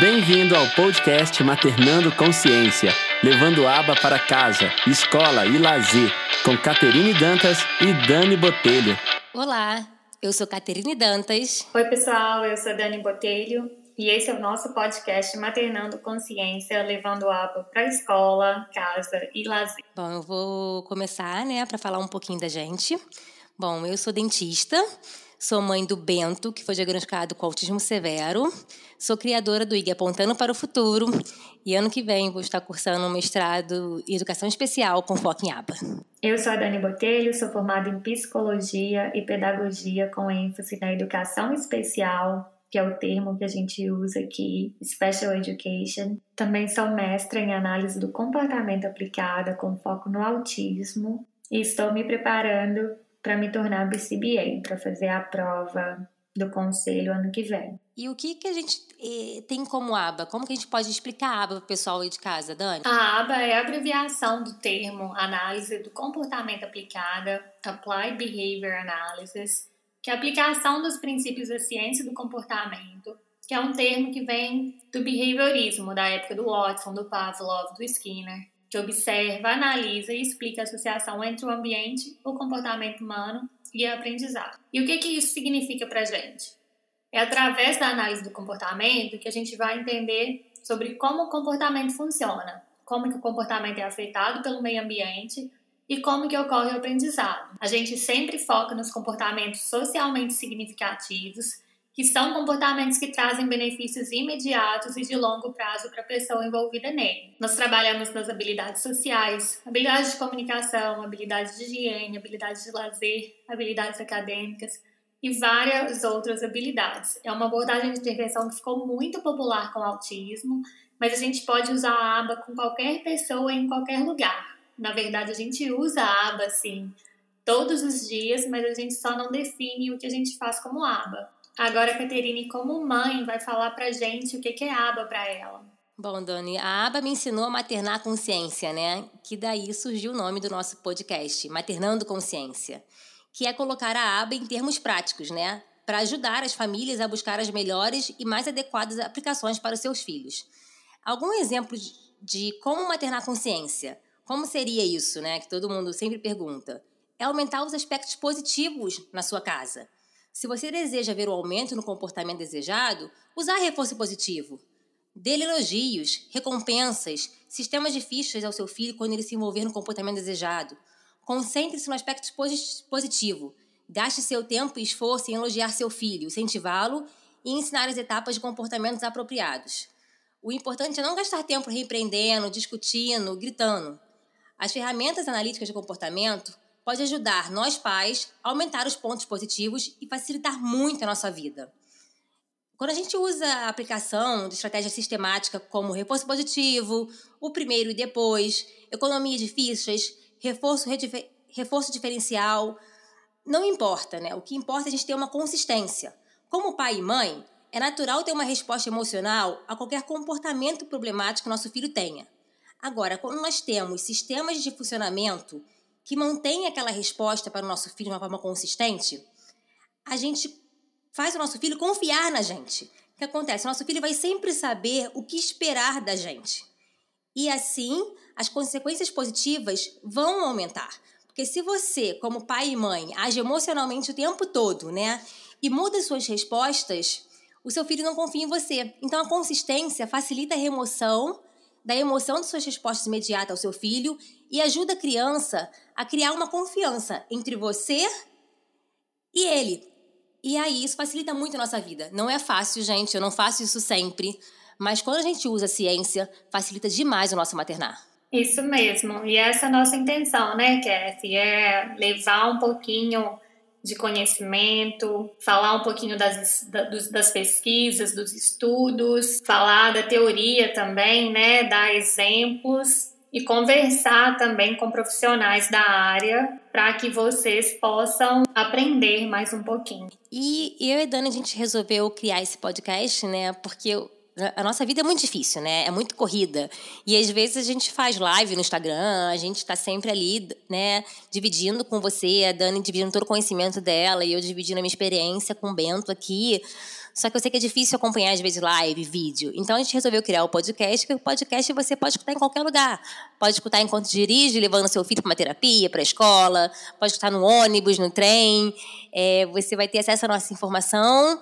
Bem-vindo ao podcast Maternando Consciência, levando aba para casa, escola e lazer, com Caterine Dantas e Dani Botelho. Olá, eu sou Caterine Dantas. Oi, pessoal, eu sou Dani Botelho e esse é o nosso podcast Maternando Consciência, levando aba para escola, casa e lazer. Bom, eu vou começar, né, para falar um pouquinho da gente. Bom, eu sou dentista, Sou mãe do Bento, que foi diagnosticado com autismo severo. Sou criadora do IG Apontando para o Futuro. E ano que vem vou estar cursando um mestrado em Educação Especial com foco em ABA. Eu sou a Dani Botelho, sou formada em Psicologia e Pedagogia com ênfase na Educação Especial, que é o termo que a gente usa aqui, Special Education. Também sou mestra em Análise do Comportamento Aplicada com foco no autismo. E estou me preparando para me tornar BCBA, para fazer a prova do conselho ano que vem. E o que, que a gente tem como aba? Como que a gente pode explicar a aba para o pessoal aí de casa, Dani? A aba é a abreviação do termo Análise do Comportamento Aplicada, Applied Behavior Analysis, que é a aplicação dos princípios da ciência do comportamento, que é um termo que vem do behaviorismo, da época do Watson, do Pavlov, do Skinner que observa, analisa e explica a associação entre o ambiente, o comportamento humano e a aprendizado. E o que, que isso significa para a gente? É através da análise do comportamento que a gente vai entender sobre como o comportamento funciona, como que o comportamento é afetado pelo meio ambiente e como que ocorre o aprendizado. A gente sempre foca nos comportamentos socialmente significativos que são comportamentos que trazem benefícios imediatos e de longo prazo para a pessoa envolvida nele. Nós trabalhamos nas habilidades sociais, habilidades de comunicação, habilidades de higiene, habilidades de lazer, habilidades acadêmicas e várias outras habilidades. É uma abordagem de intervenção que ficou muito popular com o autismo, mas a gente pode usar a aba com qualquer pessoa em qualquer lugar. Na verdade, a gente usa a aba, sim, todos os dias, mas a gente só não define o que a gente faz como aba. Agora a Caterine, como mãe, vai falar pra gente o que é aba para ela. Bom, Dani, a aba me ensinou a maternar a consciência, né? Que daí surgiu o nome do nosso podcast, Maternando Consciência, que é colocar a aba em termos práticos, né? Para ajudar as famílias a buscar as melhores e mais adequadas aplicações para os seus filhos. Algum exemplo de como maternar consciência? Como seria isso, né? Que todo mundo sempre pergunta. É aumentar os aspectos positivos na sua casa se você deseja ver o aumento no comportamento desejado, usar reforço positivo. Dê-lhe elogios, recompensas, sistemas de fichas ao seu filho quando ele se envolver no comportamento desejado. Concentre-se no aspecto positivo. Gaste seu tempo e esforço em elogiar seu filho, incentivá-lo e ensinar as etapas de comportamentos apropriados. O importante é não gastar tempo repreendendo, discutindo, gritando. As ferramentas analíticas de comportamento pode ajudar nós pais a aumentar os pontos positivos e facilitar muito a nossa vida. Quando a gente usa a aplicação de estratégia sistemática como reforço positivo, o primeiro e depois, economia de fichas, reforço, reforço diferencial, não importa, né? O que importa é a gente ter uma consistência. Como pai e mãe, é natural ter uma resposta emocional a qualquer comportamento problemático que nosso filho tenha. Agora, quando nós temos sistemas de funcionamento que mantém aquela resposta para o nosso filho de uma forma consistente, a gente faz o nosso filho confiar na gente. O que acontece? O nosso filho vai sempre saber o que esperar da gente. E assim, as consequências positivas vão aumentar. Porque se você, como pai e mãe, age emocionalmente o tempo todo, né? E muda suas respostas, o seu filho não confia em você. Então a consistência facilita a remoção da emoção de suas respostas imediatas ao seu filho e ajuda a criança a criar uma confiança entre você e ele. E aí isso facilita muito a nossa vida. Não é fácil, gente, eu não faço isso sempre, mas quando a gente usa a ciência, facilita demais o nosso maternar. Isso mesmo. E essa é a nossa intenção, né, Kathy? É levar um pouquinho de conhecimento, falar um pouquinho das, das pesquisas, dos estudos, falar da teoria também, né, dar exemplos e conversar também com profissionais da área para que vocês possam aprender mais um pouquinho. E eu e a Dani, a gente resolveu criar esse podcast, né, porque a nossa vida é muito difícil, né? É muito corrida. E às vezes a gente faz live no Instagram, a gente está sempre ali, né? Dividindo com você, a Dani dividindo todo o conhecimento dela e eu dividindo a minha experiência com o Bento aqui Só que eu sei que é difícil acompanhar, às vezes, live, vídeo. Então a gente resolveu criar o podcast, que o podcast você pode escutar em qualquer lugar. Pode escutar enquanto dirige, levando seu filho para uma terapia, para a escola, pode escutar no ônibus, no trem. É, você vai ter acesso à nossa informação.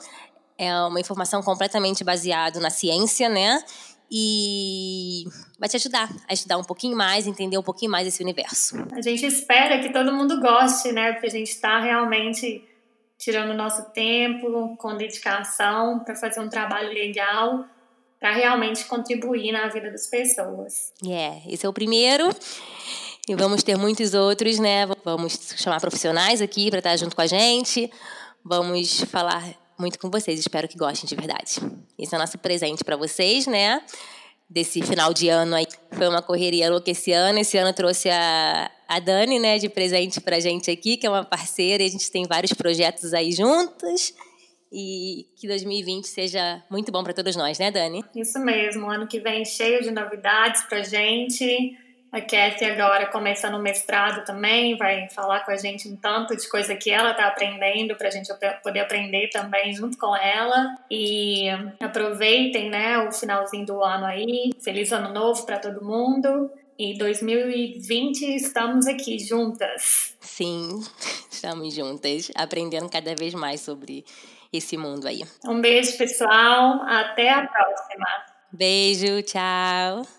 É uma informação completamente baseada na ciência, né? e vai te ajudar a estudar um pouquinho mais, entender um pouquinho mais esse universo. A gente espera que todo mundo goste, né? Porque a gente está realmente tirando nosso tempo com dedicação para fazer um trabalho legal para realmente contribuir na vida das pessoas. É, yeah, esse é o primeiro. E vamos ter muitos outros, né? Vamos chamar profissionais aqui para estar junto com a gente. Vamos falar muito com vocês. Espero que gostem de verdade. Esse é o nosso presente para vocês, né? Desse final de ano aí. Foi uma correria louca esse ano. Esse ano trouxe a, a Dani, né, de presente pra gente aqui, que é uma parceira, e a gente tem vários projetos aí juntos. E que 2020 seja muito bom para todos nós, né, Dani? Isso mesmo. Ano que vem cheio de novidades pra gente a Kathy agora começando o mestrado também, vai falar com a gente um tanto de coisa que ela está aprendendo para a gente poder aprender também junto com ela. E aproveitem, né, o finalzinho do ano aí. Feliz ano novo para todo mundo. E 2020 estamos aqui juntas. Sim, estamos juntas, aprendendo cada vez mais sobre esse mundo aí. Um beijo, pessoal. Até a próxima. Beijo, tchau.